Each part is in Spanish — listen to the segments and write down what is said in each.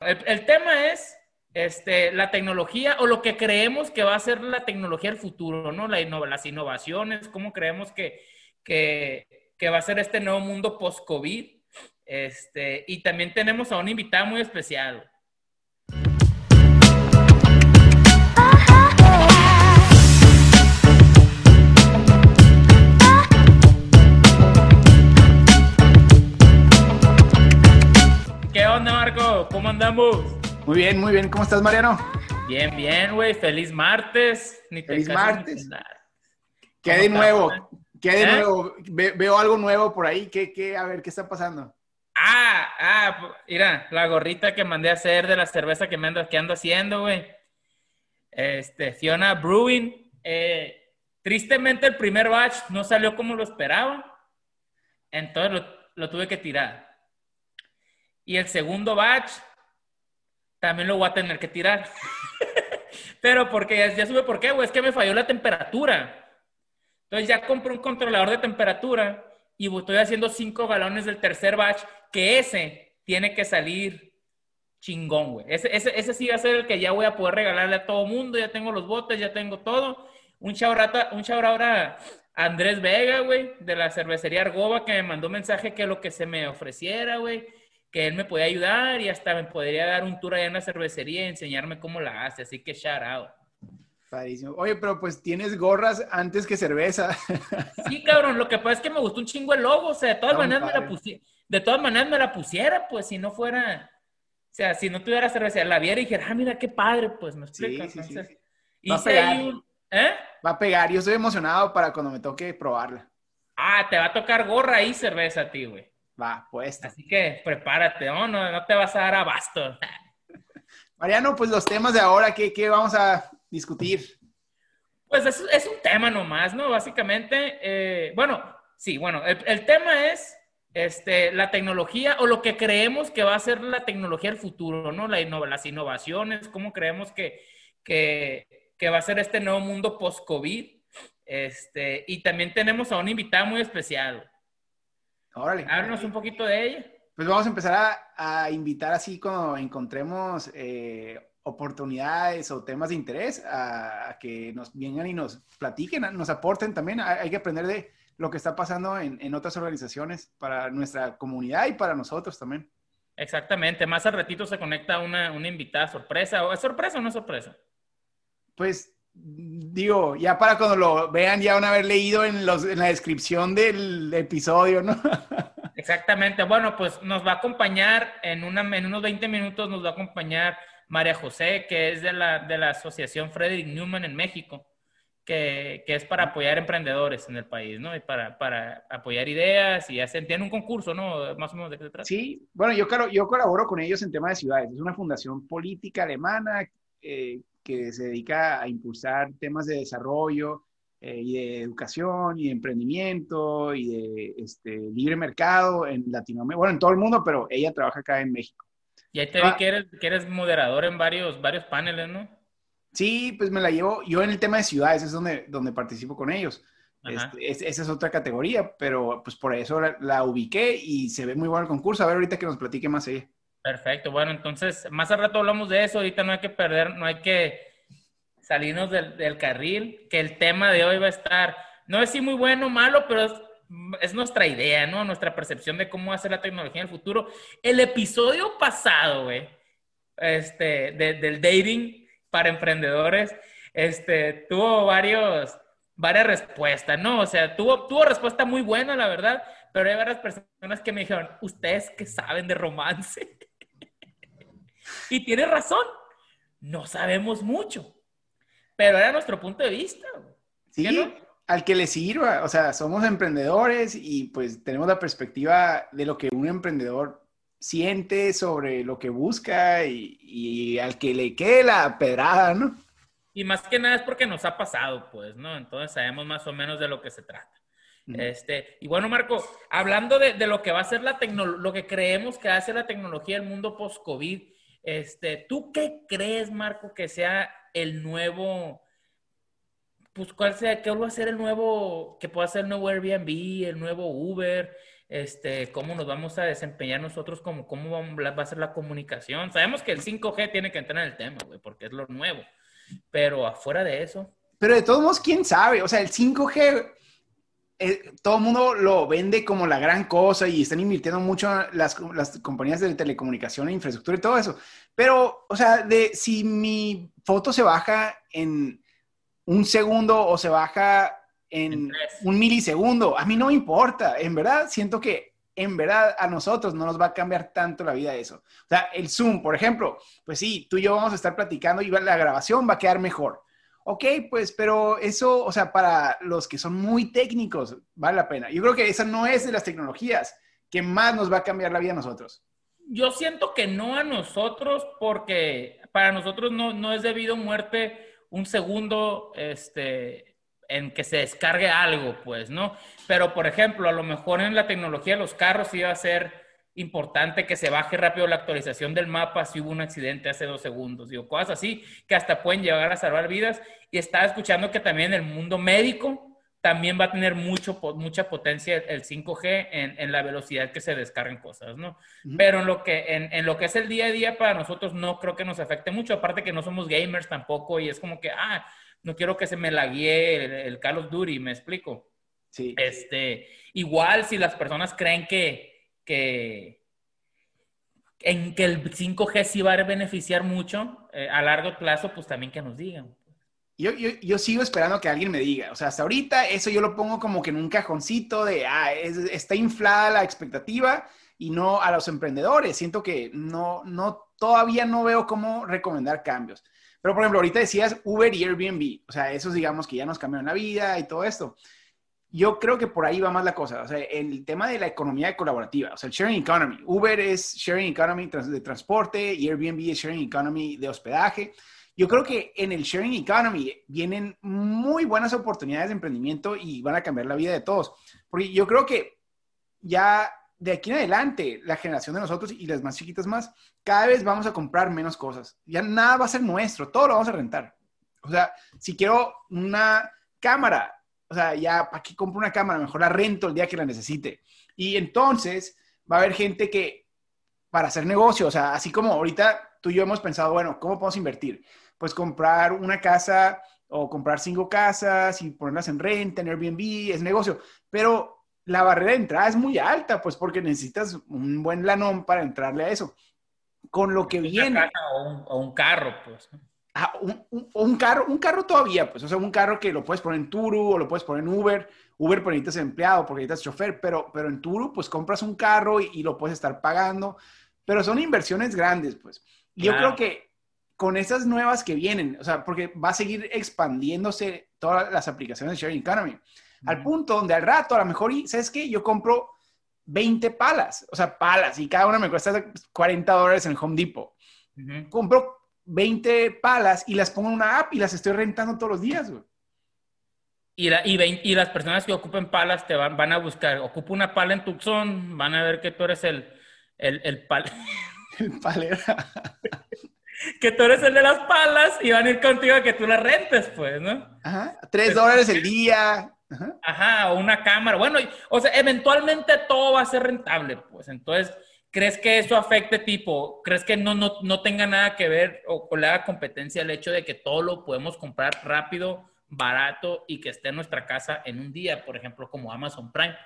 El, tema es este, la tecnología o lo que creemos que va a ser la tecnología del futuro, ¿no? La las innovaciones, cómo creemos que, que, va a ser este nuevo mundo post-COVID. Este, y también tenemos a un invitado muy especial. Andamos? Muy bien, muy bien. ¿Cómo estás, Mariano? Bien, bien, güey. Feliz martes. Feliz martes. ¿Qué de nuevo? ¿Qué de ¿Eh? nuevo? veo algo nuevo por ahí. ¿Qué, qué? A ver, ¿qué está pasando? Ah, ah, mira, la gorrita que mandé a hacer de la cerveza que me ando, que ando haciendo, güey. Este, Fiona Brewing. Eh, tristemente el primer batch no salió como lo esperaba. Entonces lo, lo tuve que tirar. Y el segundo batch también lo voy a tener que tirar. Pero porque ya, ya sube, ¿por qué, güey? Es que me falló la temperatura. Entonces ya compré un controlador de temperatura y estoy haciendo cinco galones del tercer batch, que ese tiene que salir chingón, güey. Ese, ese, ese, sí va a ser el que ya voy a poder regalarle a todo mundo. Ya tengo los botes, ya tengo todo. Un chaurata, un ahora a Andrés Vega, güey, de la cervecería Argoba, que me mandó mensaje que lo que se me ofreciera, güey que él me podía ayudar y hasta me podría dar un tour allá en la cervecería y enseñarme cómo la hace. Así que shout out. Padrísimo. Oye, pero pues tienes gorras antes que cerveza. Sí, cabrón. Lo que pasa es que me gustó un chingo el logo. O sea, de todas maneras me la pusiera. De todas maneras me la pusiera, pues si no fuera. O sea, si no tuviera cerveza, la viera y dijera, ah, mira qué padre, pues me explica. Sí, sí, Va a pegar. ¿Eh? Va a pegar. Yo estoy emocionado para cuando me toque probarla. Ah, te va a tocar gorra y cerveza a ti, güey. Va, pues. Así que prepárate, ¿no? No, te vas a dar abasto. Mariano, pues los temas de ahora, ¿qué, vamos a discutir? Pues es, un tema nomás, ¿no? Básicamente, eh, bueno, sí, bueno, el, tema es este, la tecnología o lo que creemos que va a ser la tecnología del futuro, ¿no? La las innovaciones, cómo creemos que, que, que va a ser este nuevo mundo post-COVID. Este, y también tenemos a un invitado muy especial. Órale. Háblanos un poquito de ella. Pues vamos a empezar a, invitar así cuando encontremos eh, oportunidades o temas de interés a, que nos vengan y nos platiquen, nos aporten también. Hay, que aprender de lo que está pasando en, otras organizaciones para nuestra comunidad y para nosotros también. Exactamente. Más al ratito se conecta una, una invitada sorpresa. ¿O ¿Es sorpresa o no es sorpresa? Pues digo, ya para cuando lo vean, ya van a haber leído en, los, en la descripción del episodio, ¿no? Exactamente. Bueno, pues nos va a acompañar en, una, en unos 20 minutos, nos va a acompañar María José, que es de la, de la Asociación Frederick Newman en México, que, que, es para apoyar emprendedores en el país, ¿no? Y para, para apoyar ideas y hacen, tienen un concurso, ¿no? Más o menos de qué se trata. Sí, bueno, yo, yo colaboro con ellos en tema de ciudades. Es una fundación política alemana eh, que se dedica a impulsar temas de desarrollo eh, y de educación y de emprendimiento y de este, libre mercado en Latinoamérica, bueno, en todo el mundo, pero ella trabaja acá en México. Y ahí te vi ah. que eres, que eres moderador en varios, varios paneles, ¿no? Sí, pues me la llevo, yo en el tema de ciudades es donde, donde participo con ellos. Este, esa es otra categoría, pero pues por eso la, la, ubiqué y se ve muy bueno el concurso. A ver ahorita que nos platique más ella. Perfecto, bueno, entonces más al rato hablamos de eso, ahorita no hay que perder, no hay que salirnos del, carril, que el tema de hoy va a estar, no es si muy bueno o malo, pero es, nuestra idea, ¿no? Nuestra percepción de cómo ser la tecnología en el futuro. El episodio pasado, güey, este, del dating para emprendedores, este, tuvo varios, varias respuestas, ¿no? O sea, tuvo, tuvo respuesta muy buena, la verdad, pero hay varias personas que me dijeron, ustedes que saben de romance. Y tiene razón, no sabemos mucho, pero era nuestro punto de vista. Sí, al que le sirva, o sea, somos emprendedores y pues tenemos la perspectiva de lo que un emprendedor siente sobre lo que busca y, al que le quede la pedrada, ¿no? Y más que nada es porque nos ha pasado, pues, ¿no? Entonces sabemos más o menos de lo que se trata. Este, y bueno, Marco, hablando de, lo que va a ser la tecnología, lo que creemos que hace la tecnología del mundo post-COVID, este, ¿Tú qué crees, Marco, que sea el nuevo, pues cuál sea, qué va a ser el nuevo, que pueda ser el nuevo Airbnb, el nuevo Uber, este, cómo nos vamos a desempeñar nosotros, como, cómo va a ser la comunicación. Sabemos que el 5G tiene que entrar en el tema, güey, porque es lo nuevo. Pero afuera de eso. Pero de todos modos, quién sabe. O sea, el 5G, eh, todo el mundo lo vende como la gran cosa y están invirtiendo mucho las, las compañías de telecomunicación e infraestructura y todo eso. Pero, o sea, de si mi foto se baja en un segundo o se baja en, un milisegundo. A mí no me importa. En verdad, siento que en verdad a nosotros no nos va a cambiar tanto la vida eso. O sea, el Zoom, por ejemplo, pues sí, tú y yo vamos a estar platicando y la grabación va a quedar mejor. Ok, pues, pero eso, o sea, para los que son muy técnicos, vale la pena. Yo creo que esa no es de las tecnologías que más nos va a cambiar la vida a nosotros. Yo siento que no a nosotros, porque para nosotros no, no es debido muerte un segundo, este, en que se descargue algo, pues, ¿no? Pero, por ejemplo, a lo mejor en la tecnología de los carros iba a ser importante que se baje rápido la actualización del mapa si hubo un accidente hace dos segundos, digo, cosas así que hasta pueden llegar a salvar vidas. Y estaba escuchando que también el mundo médico también va a tener mucho, mucha potencia el 5G en, la velocidad que se descarguen cosas, ¿no? Pero en lo, que, en, en, lo que es el día a día para nosotros no creo que nos afecte mucho, aparte que no somos gamers tampoco y es como que, ah, no quiero que se me la guíe el, Carlos Duri, me explico. Sí. Este, igual si las personas creen que, que, en que el 5G sí va a beneficiar mucho eh, a largo plazo, pues también que nos digan. Yo, yo, yo, sigo esperando que alguien me diga, o sea, hasta ahorita eso yo lo pongo como que en un cajoncito de, ah, está inflada la expectativa y no a los emprendedores. Siento que no, no, todavía no veo cómo recomendar cambios. Pero, por ejemplo, ahorita decías Uber y Airbnb, o sea, esos digamos que ya nos cambiaron la vida y todo esto. Yo creo que por ahí va más la cosa, o sea, el tema de la economía colaborativa, o sea, el sharing economy. Uber es sharing economy de transporte y Airbnb es sharing economy de hospedaje. Yo creo que en el sharing economy vienen muy buenas oportunidades de emprendimiento y van a cambiar la vida de todos. Porque yo creo que ya de aquí en adelante, la generación de nosotros y las más chiquitas más, cada vez vamos a comprar menos cosas. Ya nada va a ser nuestro, todo lo vamos a rentar. O sea, si quiero una cámara, o sea, ya, ¿para qué compro una cámara? Mejor la rento el día que la necesite. Y entonces va a haber gente que, para hacer negocio, o sea, así como ahorita tú y yo hemos pensado, bueno, ¿cómo podemos invertir? Pues comprar una casa o comprar cinco casas y ponerlas en renta, en Airbnb, es negocio. Pero la barrera de entrada es muy alta, pues porque necesitas un buen lanón para entrarle a eso. Con lo que viene... O un, carro, pues. Ah, un, carro, un carro todavía, pues, o sea, un carro que lo puedes poner en Turu o lo puedes poner en Uber. Uber por necesitas empleado, porque necesitas chofer, pero, pero en Turu, pues compras un carro y, lo puedes estar pagando. Pero son inversiones grandes, pues. Y yo creo que con esas nuevas que vienen, o sea, porque va a seguir expandiéndose todas las aplicaciones de Sharing Economy. Al punto donde al rato, a lo mejor, ¿sabes qué? Yo compro 20 palas, o sea, palas, y cada una me cuesta 40 dólares en Home Depot. Compro 20 palas y las pongo en una app y las estoy rentando todos los días, güey. Y, y, las personas que ocupen palas te van, van a buscar, ocupa una pala en Tucson, van a ver que tú eres el, el, el pal... el palera. que tú eres el de las palas y van a ir contigo a que tú las rentes, pues, ¿no? Ajá, tres dólares el día. Ajá. o una cámara. Bueno, o sea, eventualmente todo va a ser rentable, pues. Entonces, ¿crees que eso afecte tipo? ¿Crees que no, no, no tenga nada que ver o, con la competencia el hecho de que todo lo podemos comprar rápido, barato y que esté en nuestra casa en un día? Por ejemplo, como Amazon Prime.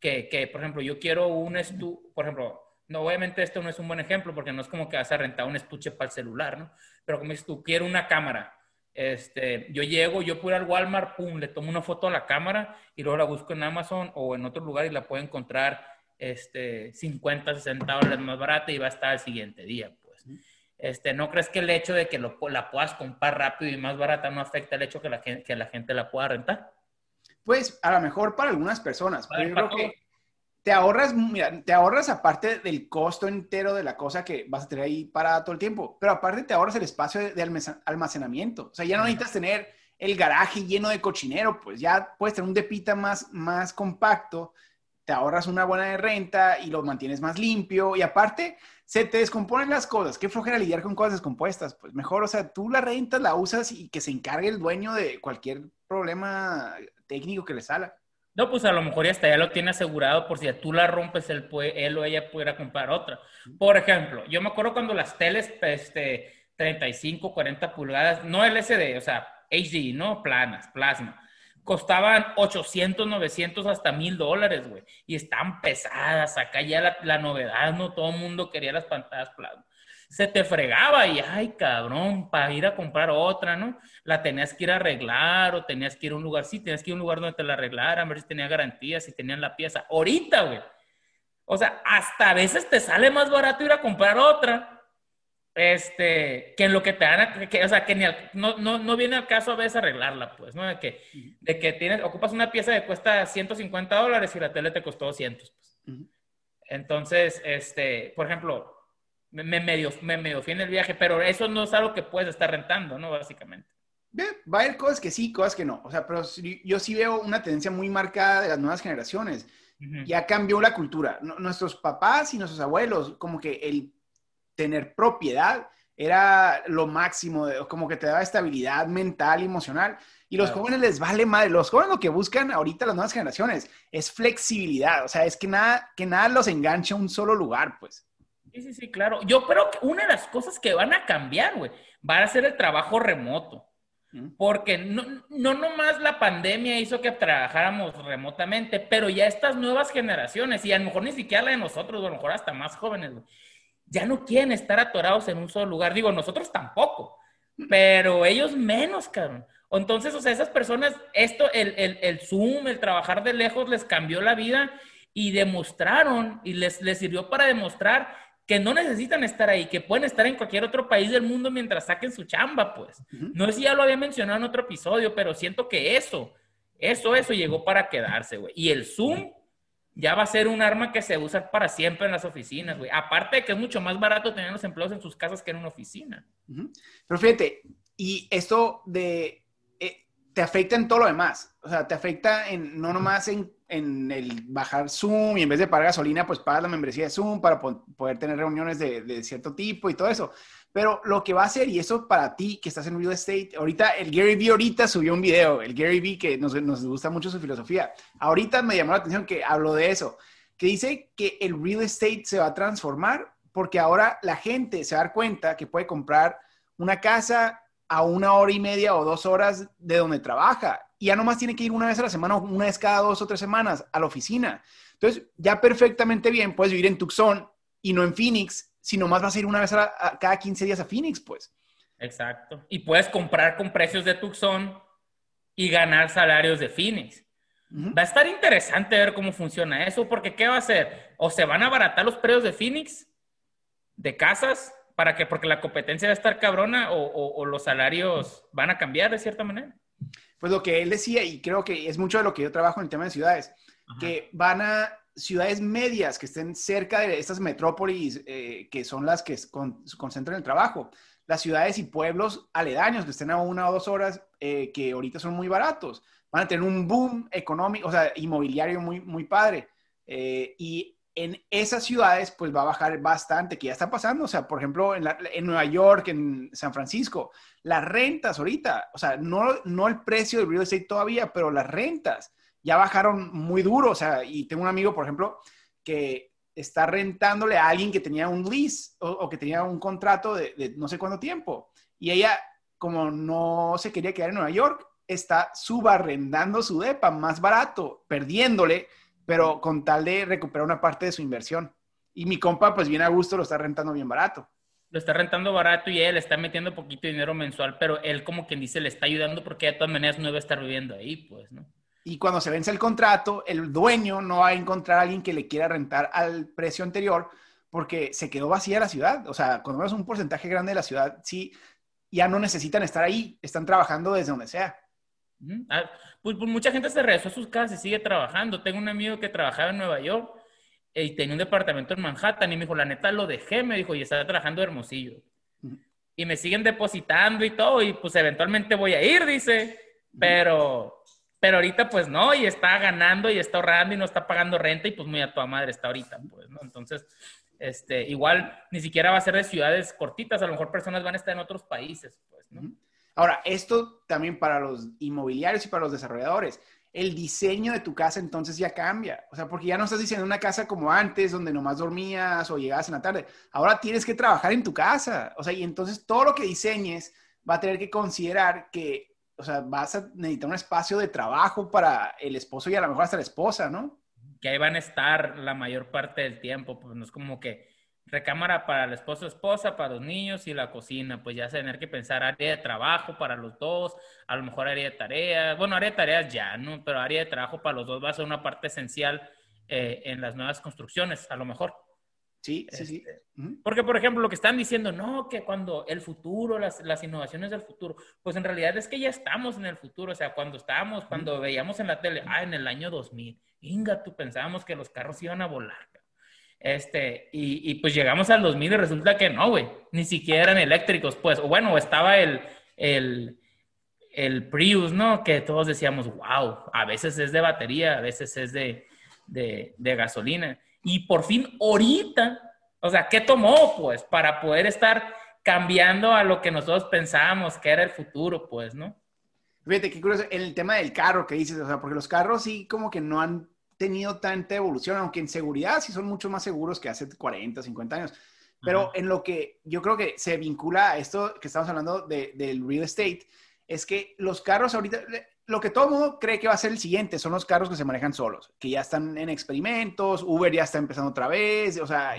Que, que por ejemplo, yo quiero un estu, por ejemplo, no, obviamente esto no es un buen ejemplo porque no es como que vas a rentar un estuche para el celular, ¿no? Pero como dices tú, quiero una cámara este, yo llego, yo puedo al Walmart, pum, le tomo una foto a la cámara y luego la busco en Amazon o en otro lugar y la puedo encontrar este, 50, 60 dólares más barata y va a estar el siguiente día, pues. Este, ¿No crees que el hecho de que lo, la puedas comprar rápido y más barata no afecta el hecho que la, que la gente la pueda rentar? Pues a lo mejor para algunas personas, pero yo creo que te ahorras, mira, te ahorras aparte del costo entero de la cosa que vas a tener ahí para todo el tiempo, pero aparte te ahorras el espacio de, almacenamiento. O sea, ya no necesitas tener el garaje lleno de cochinero, pues ya puedes tener un depita más, más compacto, te ahorras una buena renta y lo mantienes más limpio y aparte se te descomponen las cosas. Qué flojera lidiar con cosas descompuestas. Pues mejor, o sea, tú la rentas, la usas y que se encargue el dueño de cualquier problema técnico que le salga. No, pues a lo mejor ya hasta ya lo tiene asegurado por si tú la rompes, él, puede, él o ella pudiera comprar otra. Por ejemplo, yo me acuerdo cuando las teles, este, 35, 40 pulgadas, no LCD, o sea, HD, ¿no? Planas, plasma. Costaban 800, 900, hasta 1000 dólares, güey. Y están pesadas. Acá ya la, la novedad, ¿no? Todo el mundo quería las pantallas plasma se te fregaba y, ay, cabrón, para ir a comprar otra, ¿no? La tenías que ir a arreglar o tenías que ir a un lugar, sí, tenías que ir a un lugar donde te la arreglaran, a ver si tenía garantía, si tenían la pieza. Ahorita, güey. O sea, hasta a veces te sale más barato ir a comprar otra, este, que en lo que te dan, que, o sea, que ni no, no, no, viene al caso a veces arreglarla, pues, ¿no? De que, de que tienes, ocupas una pieza que cuesta 150 dólares y la tele te costó 200, pues. Entonces, este, por ejemplo, me medio, me medio en el viaje, pero eso no es algo que puedes estar rentando, ¿no? Básicamente. Va a haber cosas que sí, cosas que no. O sea, pero yo sí veo una tendencia muy marcada de las nuevas generaciones. Ya cambió la cultura. nuestros papás y nuestros abuelos, como que el tener propiedad era lo máximo, como que te daba estabilidad mental y emocional. Y los jóvenes les vale madre. Los jóvenes lo que buscan ahorita las nuevas generaciones es flexibilidad. O sea, es que nada, que nada los enganche a un solo lugar, pues. Sí, sí, sí, claro. Yo creo que una de las cosas que van a cambiar, güey, va a ser el trabajo remoto. Porque no, no nomás la pandemia hizo que trabajáramos remotamente, pero ya estas nuevas generaciones, y a lo mejor ni siquiera la de nosotros, a lo mejor hasta más jóvenes, güey, ya no quieren estar atorados en un solo lugar. Digo, nosotros tampoco, pero ellos menos, cabrón. Entonces, o sea, esas personas, esto, el, el, el Zoom, el trabajar de lejos les cambió la vida y demostraron, y les, les sirvió para demostrar que no necesitan estar ahí, que pueden estar en cualquier otro país del mundo mientras saquen su chamba, pues. No sé si ya lo había mencionado en otro episodio, pero siento que eso, eso, eso llegó para quedarse, güey. Y el Zoom ya va a ser un arma que se usa para siempre en las oficinas, güey. Aparte de que es mucho más barato tener los empleados en sus casas que en una oficina. Pero fíjate, y esto de, eh, te afecta en todo lo demás. O sea, te afecta en, no nomás en en el bajar Zoom y en vez de pagar gasolina, pues pagas la membresía de Zoom para poder tener reuniones de, cierto tipo y todo eso. Pero lo que va a hacer, y eso para ti que estás en real estate, ahorita el Gary Vee ahorita subió un video, el Gary Vee que nos, gusta mucho su filosofía. Ahorita me llamó la atención que habló de eso, que dice que el real estate se va a transformar porque ahora la gente se va a dar cuenta que puede comprar una casa a una hora y media o dos horas de donde trabaja y ya nomás tiene que ir una vez a la semana o una vez cada dos o tres semanas a la oficina. Entonces, ya perfectamente bien puedes vivir en Tucson y no en Phoenix, si nomás vas a ir una vez a, cada 15 días a Phoenix, pues. Exacto. Y puedes comprar con precios de Tucson y ganar salarios de Phoenix. Va a estar interesante ver cómo funciona eso, porque ¿qué va a hacer? O se van a abaratar los precios de Phoenix, de casas, para que, porque la competencia va a estar cabrona, o los salarios van a cambiar de cierta manera pues lo que él decía, y creo que es mucho de lo que yo trabajo en el tema de ciudades, que van a ciudades medias que estén cerca de estas metrópolis eh, que son las que concentran el trabajo, las ciudades y pueblos aledaños que estén a una o dos horas, eh, que ahorita son muy baratos, van a tener un boom económico, o sea, inmobiliario muy, muy padre. Eh, y en esas ciudades, pues va a bajar bastante, que ya está pasando. O sea, por ejemplo, en, en Nueva York, en San Francisco, las rentas ahorita, o sea, no, no el precio del real estate todavía, pero las rentas ya bajaron muy duro. O sea, y tengo un amigo, por ejemplo, que está rentándole a alguien que tenía un lease o, que tenía un contrato de, no sé cuánto tiempo. Y ella, como no se quería quedar en Nueva York, está subarrendando su DEPA más barato, perdiéndole, pero con tal de recuperar una parte de su inversión. Y mi compa, pues bien a gusto, lo está rentando bien barato lo está rentando barato y él está metiendo poquito dinero mensual, pero él como quien dice le está ayudando porque de todas maneras no debe estar viviendo ahí, pues, ¿no? Y cuando se vence el contrato, el dueño no va a encontrar a alguien que le quiera rentar al precio anterior porque se quedó vacía la ciudad. O sea, cuando vemos un porcentaje grande de la ciudad, sí, ya no necesitan estar ahí, están trabajando desde donde sea. Ah, pues, pues, mucha gente se regresó a sus casas y sigue trabajando. Tengo un amigo que trabajaba en Nueva York y tenía un departamento en Manhattan y me dijo, la neta lo dejé, me dijo, y estaba trabajando Hermosillo. Y me siguen depositando y todo, y pues eventualmente voy a ir, dice, pero, pero ahorita pues no, y está ganando y está ahorrando y no está pagando renta y pues muy a toda madre está ahorita, pues, ¿no? Entonces, este, igual ni siquiera va a ser de ciudades cortitas, a lo mejor personas van a estar en otros países, pues, ¿no? Ahora, esto también para los inmobiliarios y para los desarrolladores el diseño de tu casa entonces ya cambia. O sea, porque ya no estás diseñando una casa como antes, donde nomás dormías o llegabas en la tarde. Ahora tienes que trabajar en tu casa. O sea, y entonces todo lo que diseñes va a tener que considerar que, o sea, vas a necesitar un espacio de trabajo para el esposo y a lo mejor hasta la esposa, ¿no? Que ahí van a estar la mayor parte del tiempo. Pues no es como que recámara para el esposo, esposa, para los niños y la cocina, pues ya se tener que pensar área de trabajo para los dos, a lo mejor área de tareas, bueno, área de tareas ya, ¿no? Pero área de trabajo para los dos va a ser una parte esencial eh, en las nuevas construcciones, a lo mejor. Sí, sí, sí. Este, porque, por ejemplo, lo que están diciendo, no, que cuando el futuro, las, las, innovaciones del futuro, pues en realidad es que ya estamos en el futuro, o sea, cuando estábamos, cuando veíamos en la tele, ah, en el año 2000, inga, tú pensábamos que los carros iban a volar, este, y, y, pues llegamos al 2000 y resulta que no, güey, ni siquiera eran eléctricos, pues, o bueno, estaba el, el, el Prius, ¿no? Que todos decíamos, wow, a veces es de batería, a veces es de, de, de gasolina. Y por fin, ahorita, o sea, ¿qué tomó, pues, para poder estar cambiando a lo que nosotros pensábamos que era el futuro, pues, ¿no? Fíjate, qué curioso, en el tema del carro que dices, o sea, porque los carros sí como que no han tenido tanta evolución, aunque en seguridad sí son mucho más seguros que hace 40, 50 años. Pero en lo que yo creo que se vincula a esto que estamos hablando de, del real estate, es que los carros ahorita, lo que todo mundo cree que va a ser el siguiente son los carros que se manejan solos, que ya están en experimentos, Uber ya está empezando otra vez, o sea,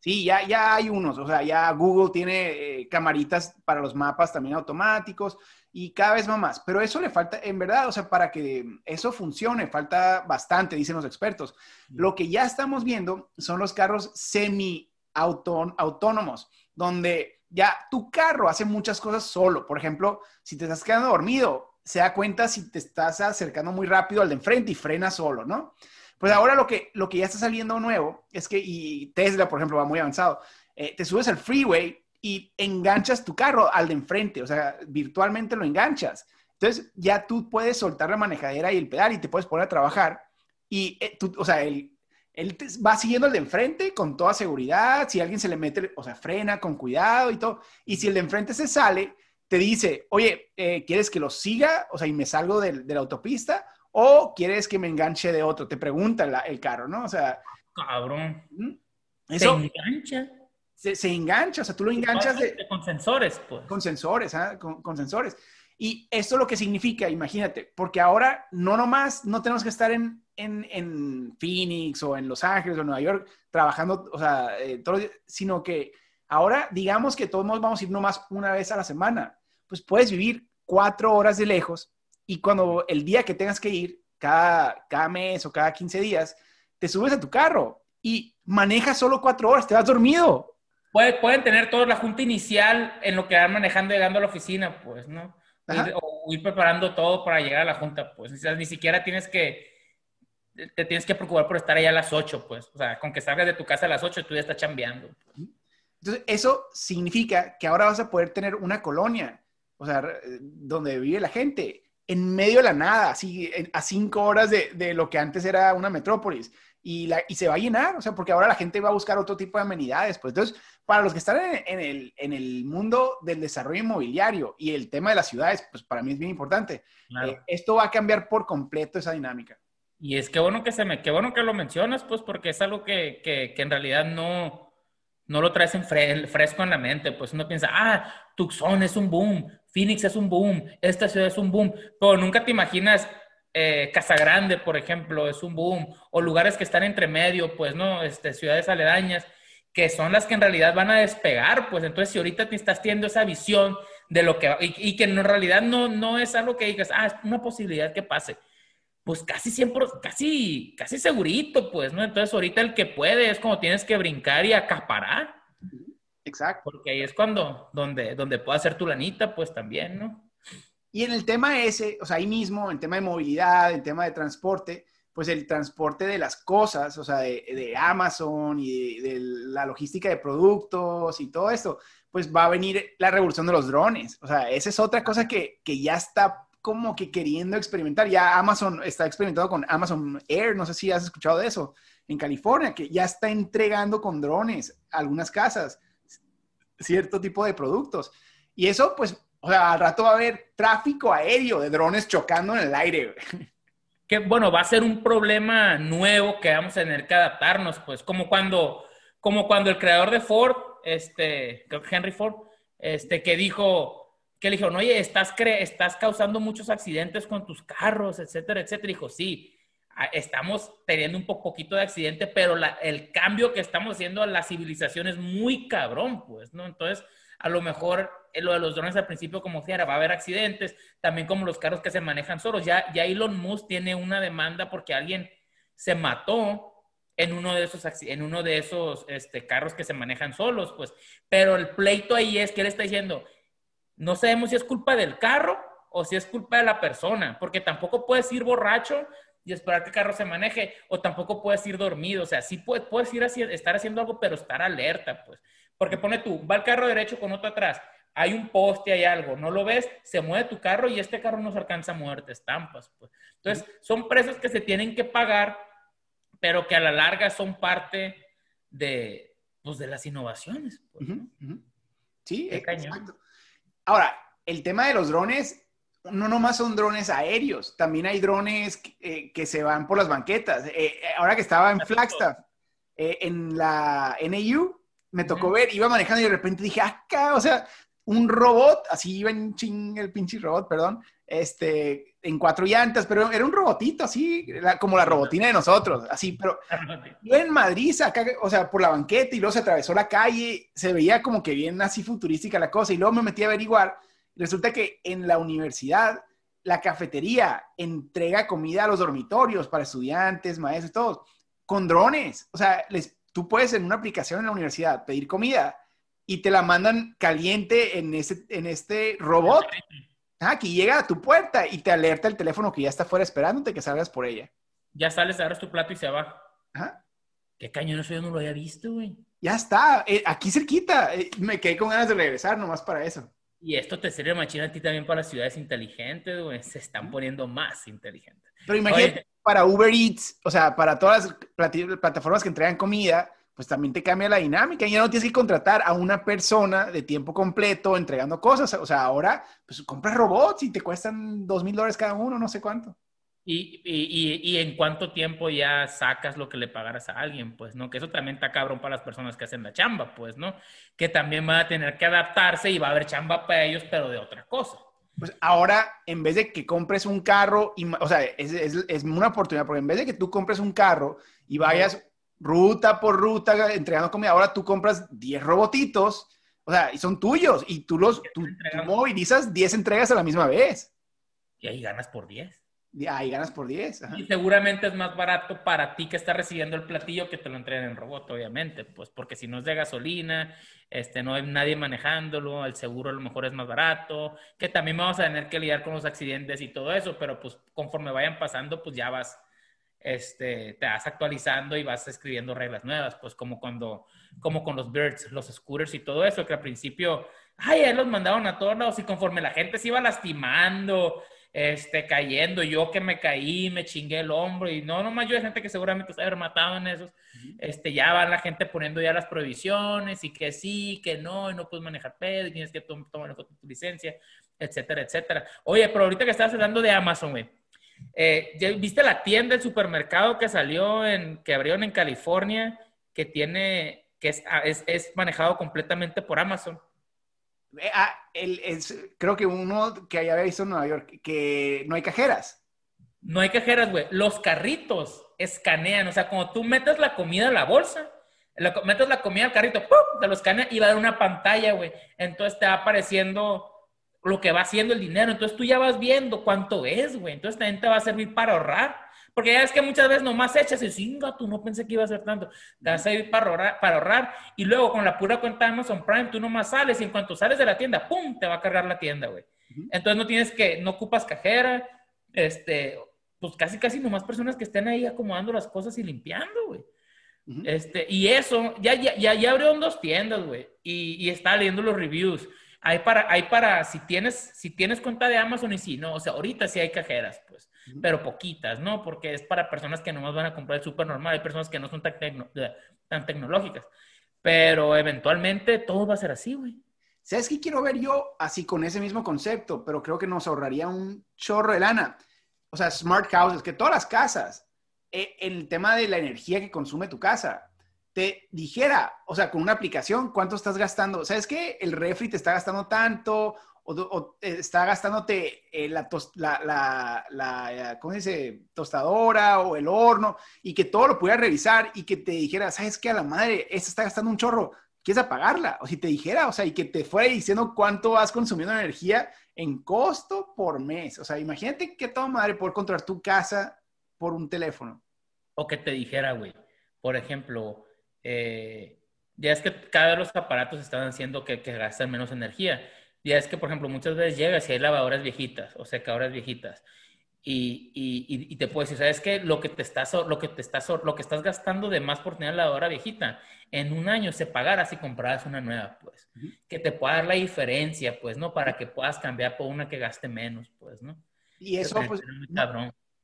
sí, ya, ya hay unos, o sea, ya Google tiene eh, camaritas para los mapas también automáticos, y cada vez va más. Pero eso le falta, en verdad, o sea, para que eso funcione, falta bastante, dicen los expertos. Lo que ya estamos viendo son los carros semi autónomos, donde ya tu carro hace muchas cosas solo. Por ejemplo, si te estás quedando dormido, se da cuenta si te estás acercando muy rápido al de enfrente y frena solo, ¿no? Pues ahora lo que, lo que ya está saliendo nuevo es que, y Tesla, por ejemplo, va muy avanzado, eh, te subes al freeway y enganchas tu carro al de enfrente, o sea, virtualmente lo enganchas. Entonces ya tú puedes soltar la manejadera y el pedal y te puedes poner a trabajar y eh, o sea, él, él va siguiendo el de enfrente con toda seguridad, si alguien se le mete, o sea, frena con cuidado y todo, y si el de enfrente se sale, te dice, oye, eh, ¿quieres que lo siga? O sea, y me salgo de, la autopista, o quieres que me enganche de otro, te pregunta el carro, ¿no? O sea... Cabrón. Eso, engancha? se, engancha, o sea, tú lo enganchas de, con sensores, pues. Con sensores, ¿ah? con, sensores. Y esto lo que significa, imagínate, porque ahora no nomás no tenemos que estar en, en, Phoenix o en Los Ángeles o Nueva York trabajando, o sea, eh, sino que ahora digamos que todos vamos a ir nomás una vez a la semana. Pues puedes vivir cuatro horas de lejos y cuando el día que tengas que ir, cada, cada mes o cada 15 días, te subes a tu carro y manejas solo cuatro horas, te vas dormido pueden tener toda la junta inicial en lo que van manejando llegando a la oficina, pues, ¿no? o ir preparando todo para llegar a la junta, pues. O sea, ni siquiera tienes que, te tienes que preocupar por estar allá a las 8, pues. O sea, con que salgas de tu casa a las 8, tú ya estás chambeando. Entonces, eso significa que ahora vas a poder tener una colonia, o sea, donde vive la gente, en medio de la nada, así, a cinco horas de, de lo que antes era una metrópolis y, la, y se va a llenar, o sea, porque ahora la gente va a buscar otro tipo de amenidades. Pues entonces, para los que están en, el, en el mundo del desarrollo inmobiliario y el tema de las ciudades, pues para mí es bien importante. Eh, esto va a cambiar por completo esa dinámica. Y es que bueno que se me, qué bueno que lo mencionas, pues porque es algo que, que, que en realidad no, no lo traes en fresco en la mente. Pues uno piensa, ah, Tucson es un boom, Phoenix es un boom, esta ciudad es un boom, pero nunca te imaginas eh, Casagrande, por ejemplo, es un boom, o lugares que están entre medio, pues, ¿no? Este, ciudades aledañas, que son las que en realidad van a despegar, pues entonces si ahorita te estás teniendo esa visión de lo que, y, y que en realidad no, no es algo que digas, ah, es una posibilidad que pase, pues casi siempre, casi, casi segurito, pues, ¿no? Entonces ahorita el que puede es como tienes que brincar y acaparar. Exacto. Porque ahí es cuando, donde, donde puedas hacer tu lanita, pues también, ¿no? Y en el tema ese, o sea, ahí mismo, el tema de movilidad, el tema de transporte, pues el transporte de las cosas, o sea, de, Amazon y de, la logística de productos y todo esto, pues va a venir la revolución de los drones. O sea, esa es otra cosa que, que ya está como que queriendo experimentar. Ya Amazon está experimentando con Amazon Air, no sé si has escuchado de eso, en California, que ya está entregando con drones algunas casas cierto tipo de productos. Y eso, pues, o sea, al rato va a haber tráfico aéreo de drones chocando en el aire. que, bueno, va a ser un problema nuevo que vamos a tener que adaptarnos, pues, como cuando, como cuando el creador de Ford, este, Henry Ford, este, que dijo, que le dijo, oye, estás, estás causando muchos accidentes con tus carros, etcétera, etcétera. Dijo, sí, estamos teniendo un poquito de accidente, pero el cambio que estamos haciendo a la civilización es muy cabrón, pues, ¿no? Entonces, a lo mejor eh, lo de los drones al principio, como quiera, va a haber accidentes, también como los carros que se manejan solos. Ya, ya Elon Musk tiene una demanda porque alguien se mató en uno de esos, en uno de esos este, carros que se manejan solos, pues. Pero el pleito ahí es que él está diciendo, no sabemos si es culpa del carro o si es culpa de la persona, porque tampoco puedes ir borracho y esperar que el carro se maneje, o tampoco puedes ir dormido, o sea, sí puedes, puedes ir así, estar haciendo algo, pero estar alerta, pues, porque pone tú, va el carro derecho con otro atrás, hay un poste, hay algo, no lo ves, se mueve tu carro y este carro no se alcanza a moverte, estampas, pues. Entonces, son precios que se tienen que pagar, pero que a la larga son parte de, pues, de las innovaciones. Pues, Sí, exacto. Ahora, el tema de los drones no nomás son drones aéreos, también hay drones eh, que se van por las banquetas. Eh, eh, ahora que estaba en Flagstaff, en la NAU, me tocó ver, iba manejando y de repente dije, acá, o sea, un robot, así iba en ching el pinche robot, perdón, este, en cuatro llantas, pero era un robotito así, como la robotina de nosotros, así, pero yo en Madrid, acá, o sea, por la banqueta y luego se atravesó la calle, se veía como que bien así futurística la cosa y luego me metí a averiguar Resulta que en la universidad, la cafetería entrega comida a los dormitorios para estudiantes, maestros, todos, con drones. O sea, les, tú puedes en una aplicación en la universidad pedir comida y te la mandan caliente en, ese, en este robot. Ah, que llega a tu puerta y te alerta el teléfono que ya está fuera esperándote que salgas por ella. Ya sales, agarras tu plato y se va. Ajá. Qué cañón, eso yo no lo había visto, güey. Ya está, eh, aquí cerquita. Eh, me quedé con ganas de regresar nomás para eso. Y esto te sirve machina a ti también para las ciudades inteligentes, güey. Se están poniendo más inteligentes. Pero imagínate, para Uber Eats, o sea, para todas las plataformas que entregan comida, pues también te cambia la dinámica. Ya no tienes que contratar a una persona de tiempo completo entregando cosas. O sea, ahora, pues compras robots y te cuestan dos mil dólares cada uno, no sé cuánto. Y, y, y, en cuánto tiempo ya sacas lo que le pagaras a alguien, pues, ¿no? Que eso también está cabrón para las personas que hacen la chamba, pues, ¿no? Que también van a tener que adaptarse y va a haber chamba para ellos, pero de otra cosa. Pues ahora, en vez de que compres un carro, y, o sea, es, es, es, una oportunidad, porque en vez de que tú compres un carro y vayas ruta por ruta entregando comida, ahora tú compras 10 robotitos, o sea, y son tuyos, y tú los, tú, tú movilizas 10 entregas a la misma vez. Y ahí ganas por 10 ahí ganas por 10. Y seguramente es más barato para ti que estás recibiendo el platillo que te lo entreguen en robot, obviamente, pues porque si no es de gasolina, este, no hay nadie manejándolo, el seguro a lo mejor es más barato, que también vamos a tener que lidiar con los accidentes y todo eso, pero pues conforme vayan pasando, pues ya vas, este, te vas actualizando y vas escribiendo reglas nuevas, pues como cuando, como con los birds, los scooters y todo eso, que al principio, ay, ya los mandaron a todos lados y conforme la gente se iba lastimando, este, cayendo, yo que me caí, me chingué el hombro y no, nomás yo hay gente que seguramente se haber matado en esos, este, ya va la gente poniendo ya las prohibiciones y que sí, que no, y no puedes manejar pedo, y tienes que tomar tu licencia, etcétera, etcétera. Oye, pero ahorita que estás hablando de Amazon, güey, eh, ¿viste la tienda, el supermercado que salió en, que abrieron en California, que tiene, que es, es, es manejado completamente por Amazon? Eh, ah, creo que uno que había visto en Nueva York, que no hay cajeras. No hay cajeras, güey. Los carritos escanean, o sea, cuando tú metes la comida en la bolsa, metes la comida al carrito, ¡pum! te lo escanea y va a dar una pantalla, güey. Entonces te va apareciendo lo que va haciendo el dinero. Entonces tú ya vas viendo cuánto es, güey. Entonces también te va a servir para ahorrar. Porque ya es que muchas veces nomás echas y cinga, tú no pensé que iba a ser tanto. Te vas a ir para ahorrar, para ahorrar. Y luego con la pura cuenta de Amazon Prime, tú nomás sales y en cuanto sales de la tienda, ¡pum! Te va a cargar la tienda, güey. Entonces no tienes que, no ocupas cajera, este, pues casi, casi nomás personas que estén ahí acomodando las cosas y limpiando, güey. Este, y eso, ya, ya, ya, ya abrieron dos tiendas, güey. Y, y está leyendo los reviews. Hay para, hay para, si tienes, si tienes cuenta de Amazon y si no, o sea, ahorita sí hay cajeras, pues pero poquitas, ¿no? Porque es para personas que nomás van a comprar el súper normal, hay personas que no son tan, tan tecnológicas, pero eventualmente todo va a ser así, güey. ¿Sabes qué quiero ver yo así con ese mismo concepto? Pero creo que nos ahorraría un chorro de lana. o sea, smart houses, que todas las casas, eh, el tema de la energía que consume tu casa, te dijera, o sea, con una aplicación, cuánto estás gastando. ¿Sabes qué? El refri te está gastando tanto, o, está gastándote eh, la, eh. Tostadora o el horno, y que todo lo pudieras revisar y que te dijera, ¿sabes qué? A la madre, esta está gastando un chorro, ¿quieres apagarla? O si te dijera, o sea, y que te fuera diciendo cuánto vas consumiendo energía en costo por mes. O sea, imagínate que toda madre poder controlar tu casa por un teléfono. O que te dijera, güey, por ejemplo, eh, ya es que cada vez los aparatos están haciendo que, que gastan menos energía. Ya es que, por ejemplo, muchas veces llegas y hay lavadoras viejitas o secadoras viejitas y, y, y te puedes decir, ¿sabes qué? Lo que te estás, lo que te estás, lo que estás gastando de más por tener la lavadora viejita, en un año se pagará si compraras una nueva, pues. Que te pueda dar la diferencia, pues, ¿no? Para que puedas cambiar por una que gaste menos, pues, ¿no? Y eso, pues,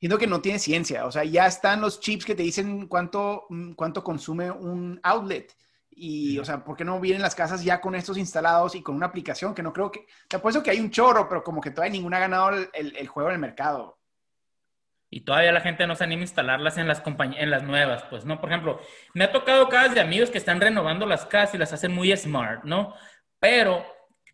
Siento que no tiene ciencia. O sea, ya están los chips que te dicen cuánto, mm, cuánto consume un outlet. Y, o sea, ¿por qué no vienen las casas ya con estos instalados y con una aplicación que no creo que... Te apuesto que hay un chorro, pero como que todavía ninguna ha ganado el, el, juego en el mercado. Y todavía la gente no se anima a instalarlas en las en las nuevas, pues, ¿no? Por ejemplo, me ha tocado casas de amigos que están renovando las casas y las hacen muy smart, ¿no? Pero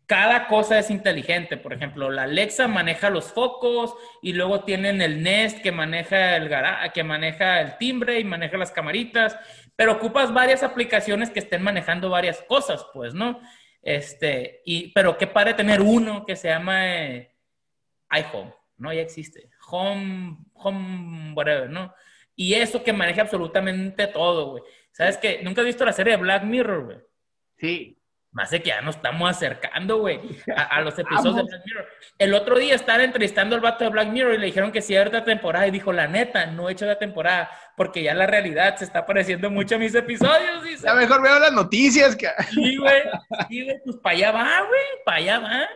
cada cosa es inteligente. Por ejemplo, la Alexa maneja los focos y luego tienen el Nest que maneja el que maneja el timbre y maneja las camaritas, pero ocupas varias aplicaciones que estén manejando varias cosas, pues, ¿no? Este, y, pero qué padre tener uno que se llama eh, iHome, ¿no? Ya existe. Home, home, whatever, ¿no? Y eso que maneja absolutamente todo, güey. ¿Sabes qué? ¿Nunca has visto la serie de Black Mirror, güey? Sí. Más de que ya nos estamos acercando, güey, a, los episodios de Black Mirror. El otro día estaban entrevistando al vato de Black Mirror y le dijeron que otra temporada y dijo, la neta, no he hecho la temporada porque ya la realidad se está pareciendo mucho a mis episodios. Y ya mejor veo las noticias. Que... Sí, güey, sí, güey, pues para allá va, güey, para allá va.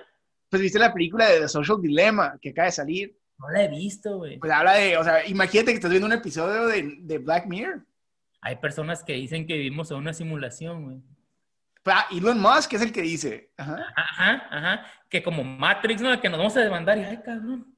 Pues viste la película de The Social Dilemma que acaba de salir. No la he visto, güey. Pues habla de, o sea, imagínate que estás viendo un episodio de, de Black Mirror. Hay personas que dicen que vivimos en una simulación, güey. Ah, Elon Musk es el que dice. Ajá. Ajá, ajá. Que como Matrix, ¿no? Que nos vamos a demandar y, ay, cabrón.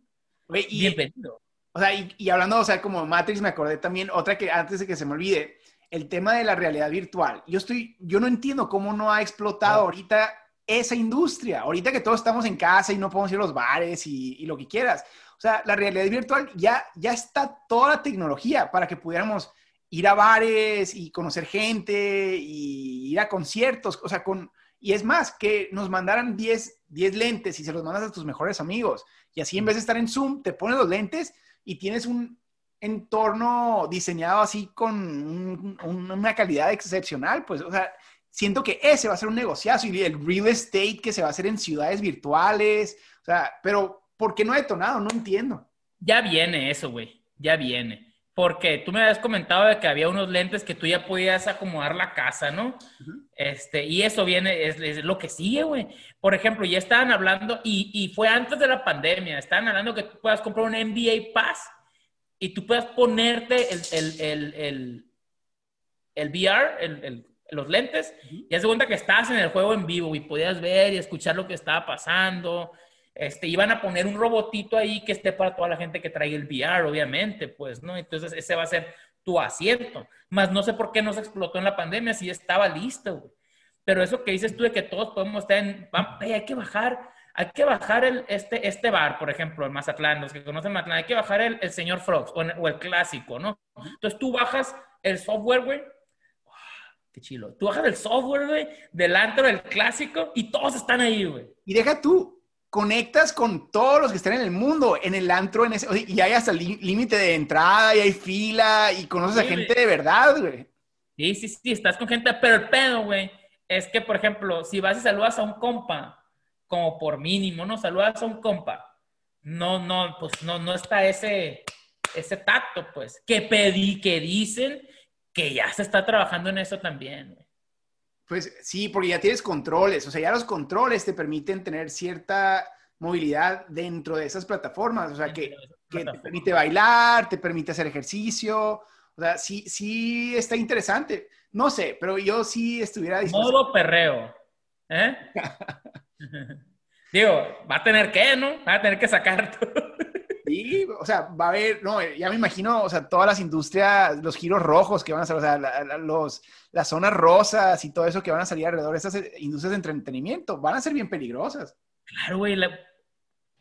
Bienvenido. O sea, y, hablando, o sea, como Matrix, me acordé también, otra que antes de que se me olvide, el tema de la realidad virtual. Yo estoy, yo no entiendo cómo no ha explotado ahorita esa industria. Ahorita que todos estamos en casa y no podemos ir a los bares y, y lo que quieras. O sea, la realidad virtual ya, ya está toda la tecnología para que pudiéramos ir a bares y conocer gente y ir a conciertos, o sea, con, y es más, que nos mandaran 10, 10 lentes y se los mandas a tus mejores amigos. Y así en vez de estar en Zoom, te pones los lentes y tienes un entorno diseñado así con una calidad excepcional, pues, o sea, siento que ese va a ser un negociazo y el real estate que se va a hacer en ciudades virtuales, o sea, pero ¿por qué no ha detonado? No entiendo. Ya viene eso, güey, ya viene porque tú me habías comentado de que había unos lentes que tú ya podías acomodar la casa, ¿no? Este, y eso viene, es, lo que sigue, güey. Por ejemplo, ya estaban hablando, y, y, fue antes de la pandemia, estaban hablando que tú puedas comprar un NBA Pass y tú puedas ponerte el, el, el, el, el VR, los lentes, y haz cuenta que estabas en el juego en vivo y podías ver y escuchar lo que estaba pasando este, iban a poner un robotito ahí que esté para toda la gente que traiga el VR, obviamente, pues, ¿no? Entonces ese va a ser tu asiento. Más no sé por qué no se explotó en la pandemia si estaba listo, güey. Pero eso que dices tú de que todos podemos estar en... hay que bajar, hay que bajar el, este, este bar, por ejemplo, el Mazatlán, los que conocen Mazatlán, hay que bajar el, el señor Frogs o, el clásico, ¿no? Entonces tú bajas el software, güey, qué chilo. Tú bajas el software, güey, delante del clásico y todos están ahí, güey. Y deja tú, conectas con todos los que están en el mundo, en el antro, en ese, y hay hasta el límite de entrada, y hay fila, y conoces a gente de verdad, güey. Sí, sí, sí, estás con gente, pero el pedo, güey, es que, por ejemplo, si vas y saludas a un compa, como por mínimo, ¿no? Saludas a un compa, no, no, pues no, no está ese, ese tacto, pues, que pedí, que dicen que ya se está trabajando en eso también, güey. Pues sí, porque ya tienes controles, o sea, ya los controles te permiten tener cierta movilidad dentro de esas plataformas, o sea, que, te permite bailar, te permite hacer ejercicio, o sea, sí, sí está interesante. No sé, pero yo sí estuviera dispuesto. Modo perreo, ¿eh? Digo, va a tener que, ¿no? Va a tener que sacar todo. Sí, o sea, va a haber, no, ya me imagino, o sea, todas las industrias, los giros rojos que van a ser, o sea, los, las zonas rosas y todo eso que van a salir alrededor de esas eh, industrias de entretenimiento, van a ser bien peligrosas. Claro, güey,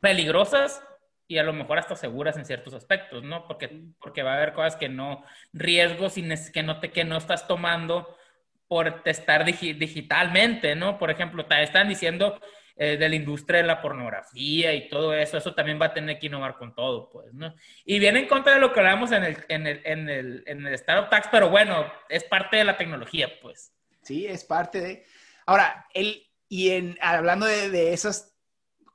peligrosas y a lo mejor hasta seguras en ciertos aspectos, ¿no? Porque, porque va a haber cosas que no, riesgos que no, te, que no estás tomando por testar digitalmente, ¿no? Por ejemplo, te están diciendo eh, de la industria de la pornografía y todo eso, eso también va a tener que innovar con todo, pues, ¿no? Y viene en contra de lo que hablamos en el, en el, en el, en el Startup Tax, pero bueno, es parte de la tecnología, pues. Sí, es parte de... Ahora, el, y en, hablando de, de esas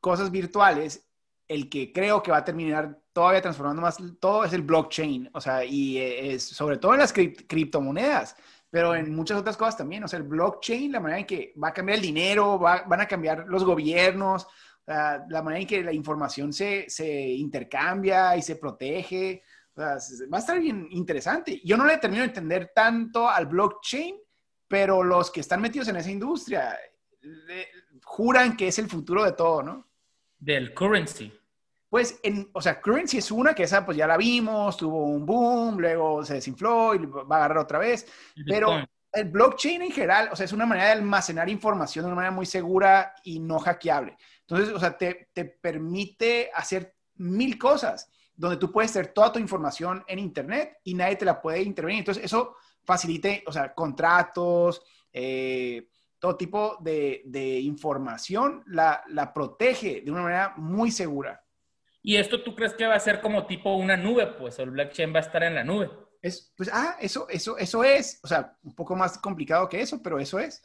cosas virtuales, el que creo que va a terminar todavía transformando más todo es el blockchain, o sea, y eh, es sobre todo en las criptomonedas pero en muchas otras cosas también. O sea, el blockchain, la manera en que va a cambiar el dinero, van a cambiar los gobiernos, la manera en que la información se, intercambia y se protege. O sea, va a estar bien interesante. Yo no le termino de entender tanto al blockchain, pero los que están metidos en esa industria juran que es el futuro de todo, ¿no? Del currency. Pues, en, o sea, Currency es una que esa pues ya la vimos, tuvo un boom, luego se desinfló y va a agarrar otra vez. Pero el blockchain en general, o sea, es una manera de almacenar información de una manera muy segura y no hackeable. Entonces, o sea, te, te permite hacer mil cosas donde tú puedes tener toda tu información en Internet y nadie te la puede intervenir. Entonces, eso facilita, o sea, contratos, eh, todo tipo de, de información, la, la protege de una manera muy segura. Y esto tú crees que va a ser como tipo una nube, pues el blockchain va a estar en la nube. Es, pues, ah, eso, eso, eso es, o sea, un poco más complicado que eso, pero eso es.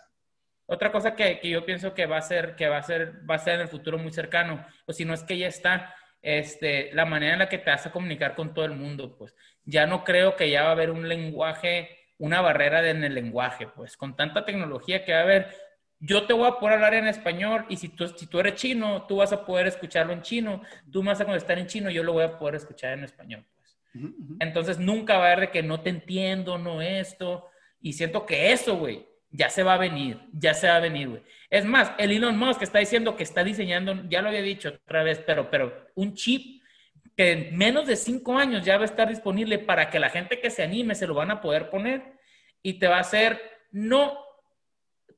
Otra cosa que, que, yo pienso que va a ser, que va a ser, va a ser en el futuro muy cercano, o si no es que ya está, este, la manera en la que te vas a comunicar con todo el mundo, pues ya no creo que ya va a haber un lenguaje, una barrera en el lenguaje, pues con tanta tecnología que va a haber, yo te voy a poder hablar en español y si tú, si tú eres chino, tú vas a poder escucharlo en chino, tú me vas a contestar en chino, yo lo voy a poder escuchar en español. Pues. Entonces nunca va a haber de que no te entiendo, no esto. Y siento que eso, güey, ya se va a venir, ya se va a venir, güey. Es más, el Elon Musk está diciendo que está diseñando, ya lo había dicho otra vez, pero, pero un chip que en menos de cinco años ya va a estar disponible para que la gente que se anime se lo van a poder poner y te va a hacer no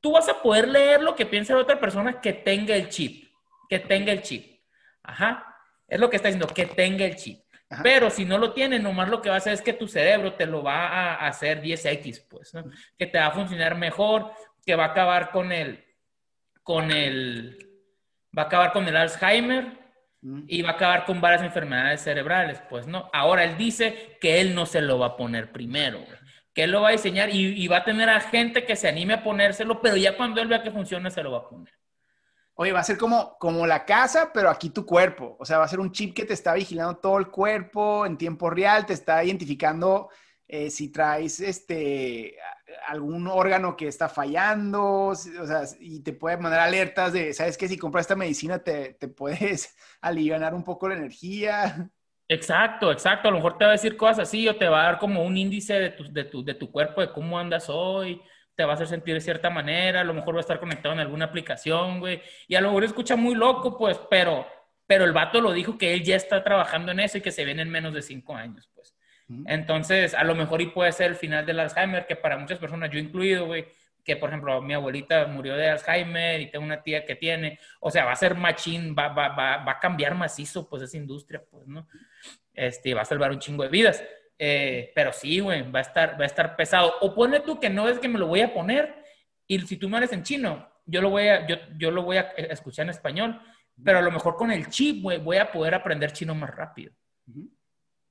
tú vas a poder leer lo que piensa la otra persona que tenga el chip, que tenga el chip. Ajá. Es lo que está diciendo, que tenga el chip. Pero si no lo tiene, nomás lo que va a hacer es que tu cerebro te lo va a hacer 10X, pues, ¿no? Que te va a funcionar mejor, que va a acabar con el, con el, va a acabar con el Alzheimer mm. y va a acabar con varias enfermedades cerebrales, pues, ¿no? Ahora él dice que él no se lo va a poner primero, que él lo va a diseñar y, va a tener a gente que se anime a ponérselo, pero ya cuando él vea que funciona, se lo va a poner. Oye, va a ser como, como la casa, pero aquí tu cuerpo. O sea, va a ser un chip que te está vigilando todo el cuerpo en tiempo real, te está identificando eh, si traes este, algún órgano que está fallando, o sea, y te puede mandar alertas de, ¿sabes qué? Si compras esta medicina te, te puedes aliviar un poco la energía. Exacto, exacto. A lo mejor te va a decir cosas así o te va a dar como un índice de tu, de tu, de tu cuerpo, de cómo andas hoy, te va a hacer sentir de cierta manera, a lo mejor va a estar conectado en alguna aplicación, güey. Y a lo mejor escucha muy loco, pues, pero, pero el vato lo dijo que él ya está trabajando en eso y que se viene en menos de cinco años, pues. Entonces, a lo mejor y puede ser el final del Alzheimer, que para muchas personas, yo incluido, güey, que por ejemplo mi abuelita murió de Alzheimer y tengo una tía que tiene, o sea, va a ser machín, va, va, va, va a cambiar macizo pues esa industria, pues, ¿no? Este, va a salvar un chingo de vidas. Eh, pero sí, güey, va a estar, va a estar pesado. O pone tú que no es que me lo voy a poner y si tú me eres en chino, yo lo voy a, yo, yo lo voy a escuchar en español, pero a lo mejor con el chip, güey, voy a poder aprender chino más rápido.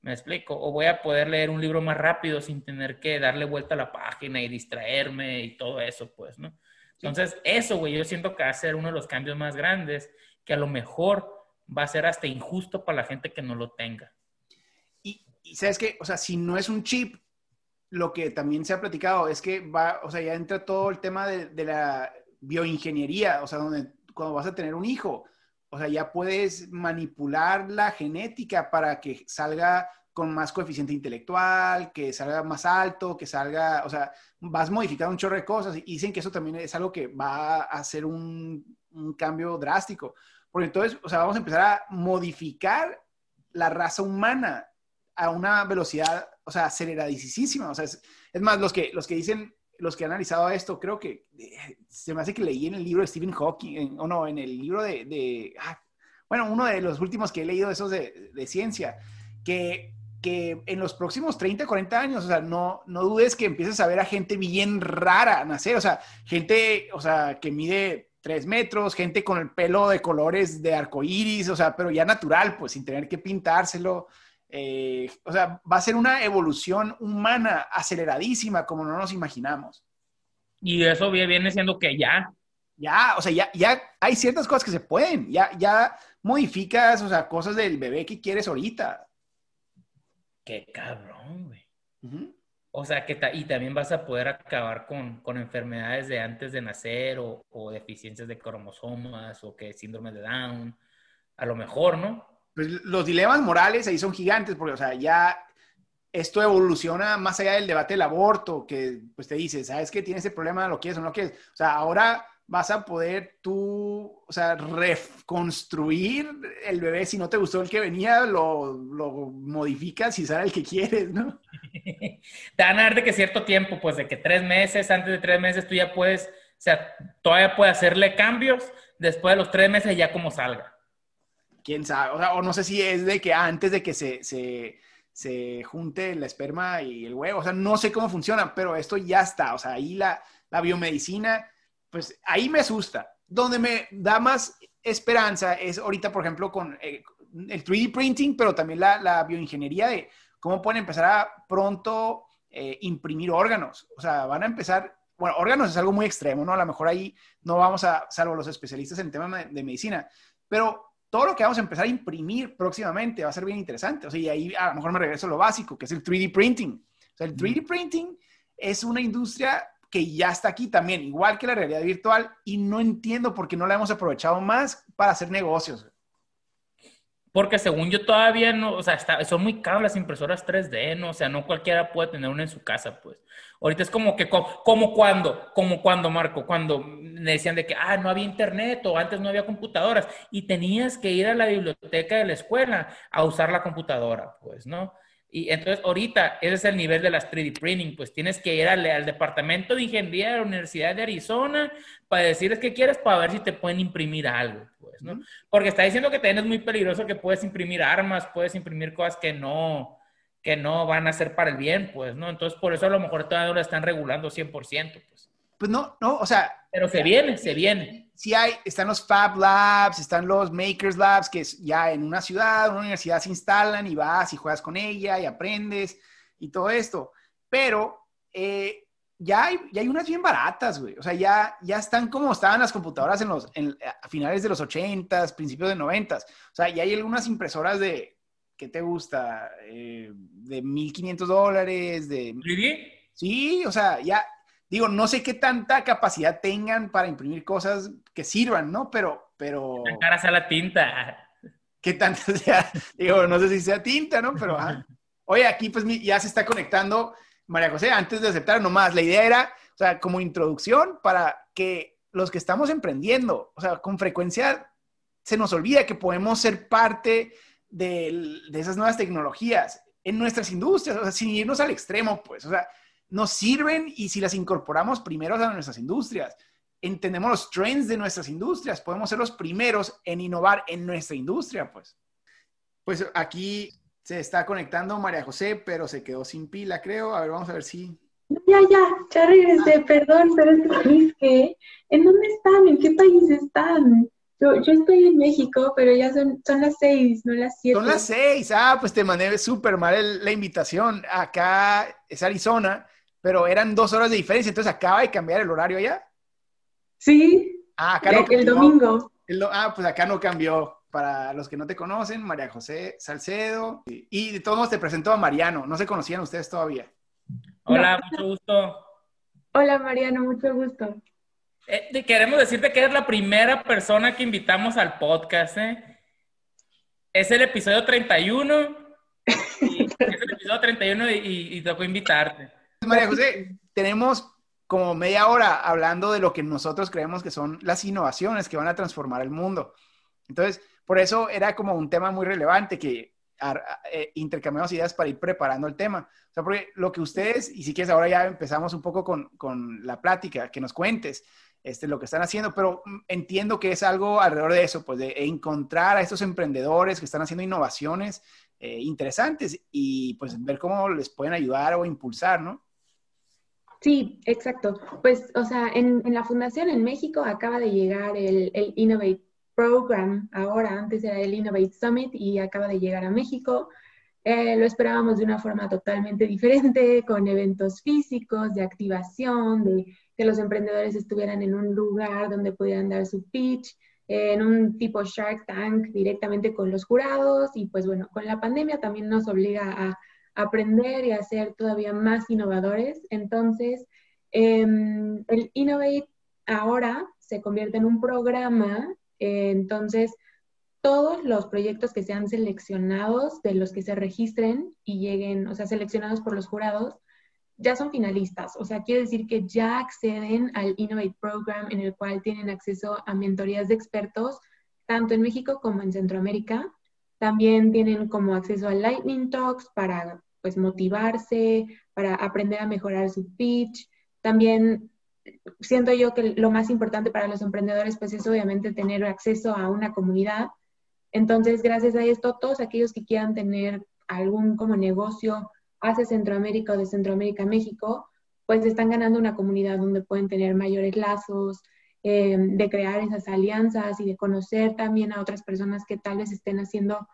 ¿Me explico? O voy a poder leer un libro más rápido sin tener que darle vuelta a la página y distraerme y todo eso, pues, ¿no? Entonces, eso, güey, yo siento que va a ser uno de los cambios más grandes, que a lo mejor va a ser hasta injusto para la gente que no lo tenga. Y, sabes que, o sea, si no es un chip, lo que también se ha platicado es que va, o sea, ya entra todo el tema de, de la bioingeniería, o sea, donde cuando vas a tener un hijo, o sea, ya puedes manipular la genética para que salga con más coeficiente intelectual, que salga más alto, que salga, o sea, vas modificando un chorro de cosas y dicen que eso también es algo que va a hacer un, cambio drástico. Porque entonces, o sea, vamos a empezar a modificar la raza humana a una velocidad, o sea, aceleradísima. O sea, es, más, los que, los que dicen, los que han analizado esto, creo que eh, se me hace que leí en el libro de Stephen Hawking, o no, en el libro de, ah, bueno, uno de los últimos que he leído, esos de, de ciencia, que que en los próximos 30, 40 años, o sea, no, no dudes que empieces a ver a gente bien rara nacer, o sea, gente, o sea, que mide 3 metros, gente con el pelo de colores de arcoíris, o sea, pero ya natural, pues sin tener que pintárselo. Eh, o sea, va a ser una evolución humana aceleradísima como no nos imaginamos. Y eso viene siendo que ya. Ya, o sea, ya, ya hay ciertas cosas que se pueden, ya, ya modificas, o sea, cosas del bebé que quieres ahorita. Qué cabrón, güey. O sea, que y también vas a poder acabar con, enfermedades de antes de nacer o, deficiencias de cromosomas o que síndrome de Down. A lo mejor, ¿no? Pues los dilemas morales ahí son gigantes porque, o sea, ya esto evoluciona más allá del debate del aborto, que pues te dice, ¿sabes qué? Tienes ese problema, lo quieres o no quieres. O sea, ahora vas a poder tú, o sea, reconstruir el bebé. Si no te gustó el que venía, lo, lo modificas y sale el que quieres, ¿no? te van a dar de que cierto tiempo, pues de que tres meses, antes de tres meses tú ya puedes, o sea, todavía puedes hacerle cambios, después de los tres meses ya como salga. Quién sabe, o, sea, o no sé si es de que antes de que se, se, se junte el esperma y el huevo, o sea, no sé cómo funciona, pero esto ya está, o sea, ahí la, la biomedicina pues ahí me asusta. Donde me da más esperanza es ahorita, por ejemplo, con eh, el 3D printing, pero también la, bioingeniería de cómo pueden empezar a pronto eh, imprimir órganos. O sea, van a empezar, bueno, órganos es algo muy extremo, ¿no? A lo mejor ahí no vamos a, salvo los especialistas en temas de medicina, pero todo lo que vamos a empezar a imprimir próximamente va a ser bien interesante. O sea, y ahí a lo mejor me regreso a lo básico, que es el 3D printing. O sea, el 3D printing es una industria que ya está aquí también, igual que la realidad virtual, y no entiendo por qué no la hemos aprovechado más para hacer negocios. Porque según yo todavía no, o sea, son muy caras las impresoras 3D, ¿no? O sea, no cualquiera puede tener una en su casa, pues. Ahorita es como que, como, cuando, como cuando, Marco, cuando me decían de que, ah, no había internet o antes no había computadoras y tenías que ir a la biblioteca de la escuela a usar la computadora, pues, ¿no? Y entonces ahorita ese es el nivel de las 3D printing, pues tienes que ir al, departamento de ingeniería de la Universidad de Arizona para decirles qué quieres para ver si te pueden imprimir algo, pues, ¿no? Porque está diciendo que también es muy peligroso que puedes imprimir armas, puedes imprimir cosas que no, que no van a ser para el bien, pues, ¿no? Entonces por eso a lo mejor todavía no lo están regulando 100%, pues. Pues no, no, o sea. Pero se viene, se viene. Sí hay, están los Fab Labs, están los Makers Labs, que es ya en una ciudad, una universidad se instalan y vas y juegas con ella y aprendes y todo esto. Pero eh, ya, hay, ya hay unas bien baratas, güey. O sea, ya, ya están como estaban las computadoras en los, a finales de los 80s, principios de 90s. O sea, ya hay algunas impresoras de, ¿qué te gusta? Eh, de 1.500 dólares, de... Sí, o sea, ya, digo, no sé qué tanta capacidad tengan para imprimir cosas que sirvan, ¿no? Pero, pero... ¿Qué cara sea la tinta? ¿Qué tanta sea? Digo, no sé si sea tinta, ¿no? Pero, oye, aquí pues ya se está conectando María José, antes de aceptar nomás, la idea era, o sea, como introducción para que los que estamos emprendiendo, o sea, con frecuencia se nos olvida que podemos ser parte de, de esas nuevas tecnologías en nuestras industrias, o sea, sin irnos al extremo, pues, o sea, nos sirven y si las incorporamos primero a nuestras industrias, entendemos los trends de nuestras industrias, podemos ser los primeros en innovar en nuestra industria, pues. Pues aquí se está conectando María José, pero se quedó sin pila, creo. A ver, vamos a ver si... Ya, ya, ya regresé, perdón, pero es que, ¿en dónde están? ¿En qué país están? Yo, yo, estoy en México, pero ya son, son las seis, no las siete. Son las seis, ah, pues te mandé súper mal la invitación. Acá es Arizona, pero eran dos horas de diferencia, entonces acaba de cambiar el horario ya. Sí. Ah, acá no el domingo. ah, pues acá no cambió. Para los que no te conocen, María José Salcedo. Y de todos modos te presento a Mariano. No se conocían ustedes todavía. Hola, mucho gusto. Hola, Mariano, mucho gusto. Eh, queremos decirte que eres la primera persona que invitamos al podcast. ¿eh? Es el episodio 31. es el episodio 31 y tocó invitarte. María José, tenemos como media hora hablando de lo que nosotros creemos que son las innovaciones que van a transformar el mundo. Entonces, por eso era como un tema muy relevante que eh, intercambiamos ideas para ir preparando el tema. O sea, porque lo que ustedes, y si quieres ahora ya empezamos un poco con, con la plática, que nos cuentes este, lo que están haciendo, pero entiendo que es algo alrededor de eso, pues de encontrar a estos emprendedores que están haciendo innovaciones eh, interesantes y pues ver cómo les pueden ayudar o impulsar, ¿no? Sí, exacto. Pues, o sea, en, la fundación en México acaba de llegar el, Innovate Program, ahora, antes era el Innovate Summit y acaba de llegar a México. Eh, lo esperábamos de una forma totalmente diferente, con eventos físicos, de activación, de que los emprendedores estuvieran en un lugar donde pudieran dar su pitch, en un tipo Shark Tank directamente con los jurados y pues bueno, con la pandemia también nos obliga a aprender y a ser todavía más innovadores. Entonces, em, el Innovate ahora se convierte en un programa, entonces todos los proyectos que sean seleccionados, de los que se registren y lleguen, o sea, seleccionados por los jurados, ya son finalistas. O sea, quiere decir que ya acceden al Innovate Program en el cual tienen acceso a mentorías de expertos, tanto en México como en Centroamérica. También tienen como acceso a Lightning Talks para pues motivarse, para aprender a mejorar su pitch. También siento yo que lo más importante para los emprendedores pues es obviamente tener acceso a una comunidad. Entonces, gracias a esto, todos aquellos que quieran tener algún como negocio hacia Centroamérica o de Centroamérica a México, pues están ganando una comunidad donde pueden tener mayores lazos, eh, de crear esas alianzas y de conocer también a otras personas que tal vez estén haciendo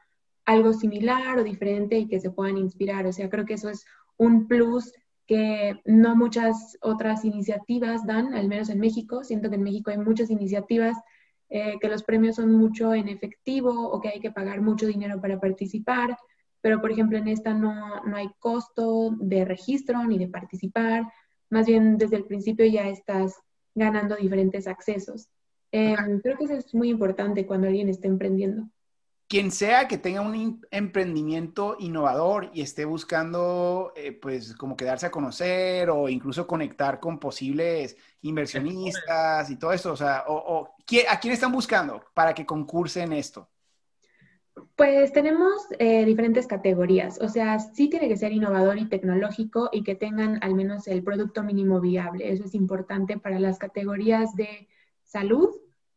algo similar o diferente y que se puedan inspirar. O sea, creo que eso es un plus que no muchas otras iniciativas dan, al menos en México. Siento que en México hay muchas iniciativas eh, que los premios son mucho en efectivo o que hay que pagar mucho dinero para participar pero por ejemplo en esta no, no hay costo de registro ni de participar, más bien desde el principio ya estás ganando diferentes accesos. Em, creo que eso es muy importante cuando alguien está emprendiendo. Quien sea que tenga un emprendimiento innovador y esté buscando, eh, pues, como quedarse a conocer o incluso conectar con posibles inversionistas y todo eso, o sea, o, ¿a quién están buscando para que concursen esto? Pues tenemos eh, diferentes categorías, o sea, sí tiene que ser innovador y tecnológico y que tengan al menos el producto mínimo viable. Eso es importante para las categorías de salud,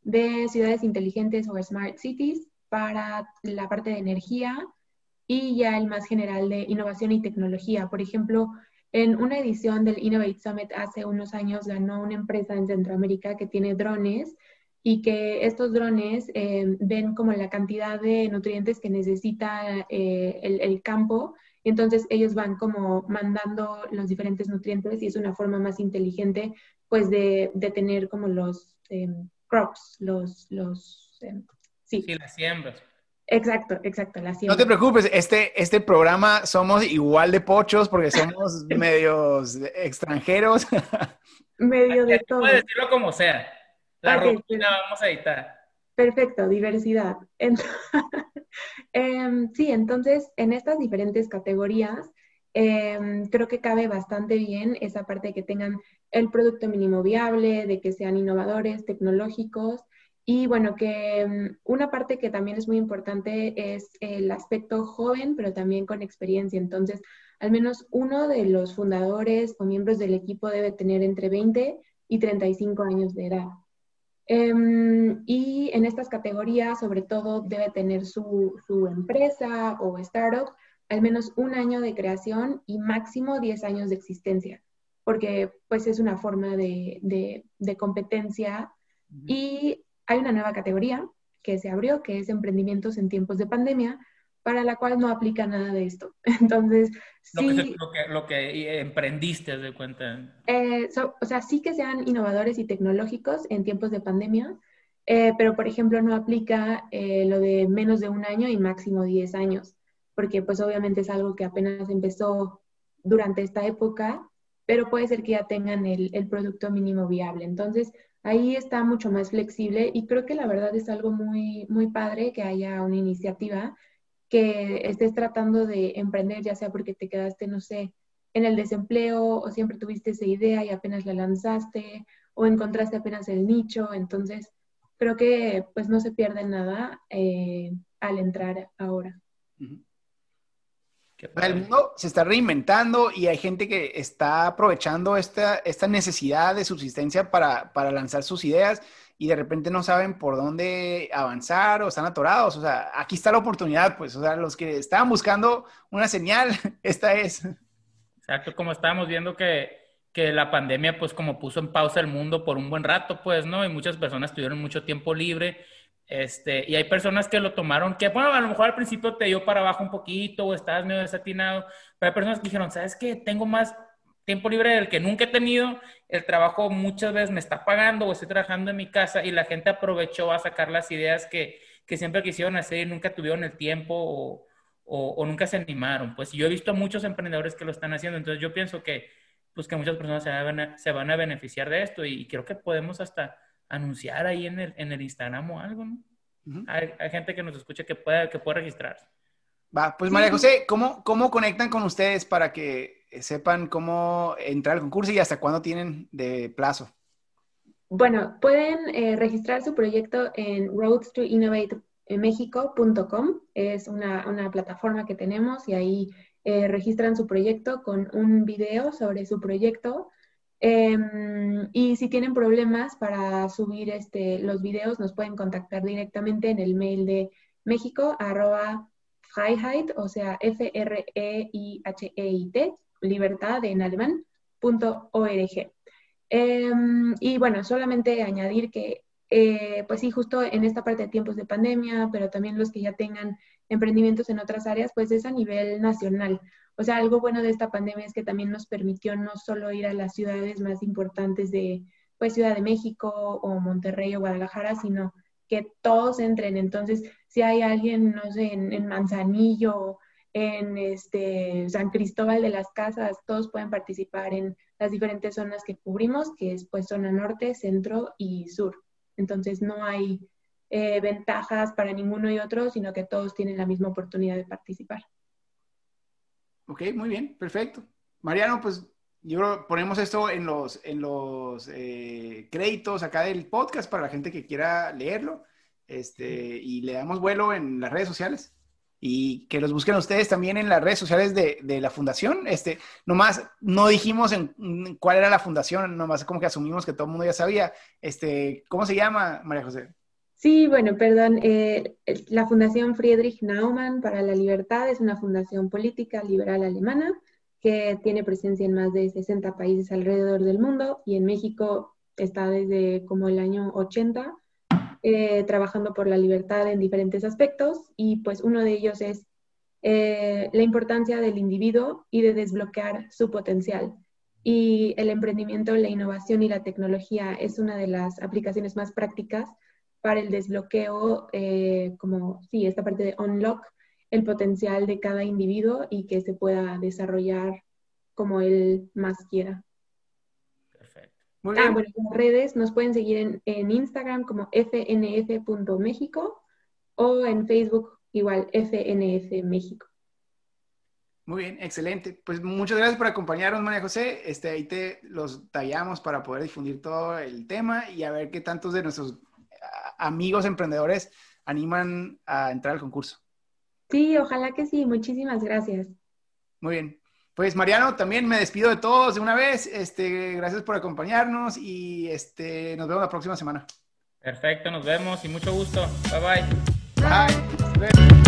de ciudades inteligentes o smart cities, para la parte de energía y ya el más general de innovación y tecnología. Por ejemplo, en una edición del Innovate Summit hace unos años ganó una empresa en Centroamérica que tiene drones y que estos drones eh, ven como la cantidad de nutrientes que necesita eh, el, campo. Entonces ellos van como mandando los diferentes nutrientes y es una forma más inteligente pues de, de tener como los em, crops, los, sí. sí, las siembras. Exacto, exacto, las siembras. No te preocupes, este, este programa somos igual de pochos porque somos medios extranjeros. Medio de todo. Puedes decirlo como sea. La rutina vamos a editar. Perfecto, diversidad. Em, sí, entonces en estas diferentes categorías em, creo que cabe bastante bien esa parte de que tengan el producto mínimo viable, de que sean innovadores, tecnológicos y bueno, que em, una parte que también es muy importante es el aspecto joven, pero también con experiencia. Entonces, al menos uno de los fundadores o miembros del equipo debe tener entre 20 y 35 años de edad. Em, y en estas categorías, sobre todo, debe tener su, su, empresa o startup al menos un año de creación y máximo 10 años de existencia, porque pues es una forma de, de, de competencia. Y hay una nueva categoría que se abrió, que es emprendimientos en tiempos de pandemia, para la cual no aplica nada de esto. Entonces, sí... Lo que, lo que, emprendiste, de cuenta. Eh, o sea, sí que sean innovadores y tecnológicos en tiempos de pandemia, eh, pero, por ejemplo, no aplica eh, lo de menos de un año y máximo 10 años, porque pues obviamente es algo que apenas empezó durante esta época, pero puede ser que ya tengan el, el producto mínimo viable. Entonces, ahí está mucho más flexible y creo que la verdad es algo muy, muy padre que haya una iniciativa que estés tratando de emprender, ya sea porque te quedaste, no sé, en el desempleo o siempre tuviste esa idea y apenas la lanzaste o encontraste apenas el nicho. Entonces, creo que pues no se pierde nada eh, al entrar ahora. El mundo se está reinventando y hay gente que está aprovechando esta, esta necesidad de subsistencia para, para lanzar sus ideas y de repente no saben por dónde avanzar o están atorados. O sea, aquí está la oportunidad, pues, o sea, los que estaban buscando una señal, esta es. Exacto, como estábamos viendo que, que la pandemia, pues, como puso en pausa el mundo por un buen rato, pues, ¿no? Y muchas personas tuvieron mucho tiempo libre. Este, y hay personas que lo tomaron, que bueno, a lo mejor al principio te dio para abajo un poquito o estabas medio desatinado, pero hay personas que dijeron, ¿sabes qué? Tengo más tiempo libre del que nunca he tenido, el trabajo muchas veces me está pagando o estoy trabajando en mi casa y la gente aprovechó a sacar las ideas que, que siempre quisieron hacer y nunca tuvieron el tiempo o, nunca se animaron. Pues yo he visto muchos emprendedores que lo están haciendo, entonces yo pienso que, pues que muchas personas se van a, se van a beneficiar de esto y, creo que podemos hasta anunciar ahí en el, en el Instagram o algo, ¿no? hay, hay, gente que nos escucha que puede, que puede registrarse. Va, pues María José, ¿cómo, ¿cómo conectan con ustedes para que sepan cómo entrar al concurso y hasta cuándo tienen de plazo. Bueno, pueden eh, registrar su proyecto en roadstoinnovatemexico.com. Es una, una, plataforma que tenemos y ahí eh, registran su proyecto con un video sobre su proyecto. Em, y si tienen problemas para subir este, los videos, nos pueden contactar directamente en el mail de México, arroba Freiheit, o sea, F-R-E-I-H-E-I-T, libertad en alemán, punto org. Em, y bueno, solamente añadir que, eh, pues sí, justo en esta parte de tiempos de pandemia, pero también los que ya tengan emprendimientos en otras áreas, pues es a nivel nacional. O sea, algo bueno de esta pandemia es que también nos permitió no solo ir a las ciudades más importantes de, pues, Ciudad de México o Monterrey o Guadalajara, sino que todos entren. Entonces, si hay alguien, no sé, en, Manzanillo en este, San Cristóbal de las Casas, todos pueden participar en las diferentes zonas que cubrimos, que es pues zona norte, centro y sur. Entonces no hay eh, ventajas para ninguno y otro, sino que todos tienen la misma oportunidad de participar. Ok, muy bien, perfecto. Mariano, pues yo ponemos esto en los, en los eh, créditos acá del podcast para la gente que quiera leerlo este, y le damos vuelo en las redes sociales y que los busquen ustedes también en las redes sociales de, de, la fundación. Este, nomás no dijimos en, cuál era la fundación, nomás como que asumimos que todo el mundo ya sabía. Este, ¿Cómo se llama, María José? Sí, bueno, perdón. Eh, la Fundación Friedrich Naumann para la Libertad es una fundación política liberal alemana que tiene presencia en más de 60 países alrededor del mundo y en México está desde como el año 80 eh, trabajando por la libertad en diferentes aspectos y pues uno de ellos es eh, la importancia del individuo y de desbloquear su potencial. Y el emprendimiento, la innovación y la tecnología es una de las aplicaciones más prácticas para el desbloqueo, eh, como sí, esta parte de unlock el potencial de cada individuo y que se pueda desarrollar como él más quiera. Ah, bueno, en redes nos pueden seguir en, Instagram como fnf.méxico o en Facebook igual FNF México. Muy bien, excelente. Pues muchas gracias por acompañarnos, María José. Este, ahí te los tallamos para poder difundir todo el tema y a ver qué tantos de nuestros amigos emprendedores animan a entrar al concurso. Sí, ojalá que sí. Muchísimas gracias. Muy bien. Pues Mariano, también me despido de todos de una vez. Este, gracias por acompañarnos y este, nos vemos la próxima semana. Perfecto, nos vemos y mucho gusto. Bye bye. Bye. bye.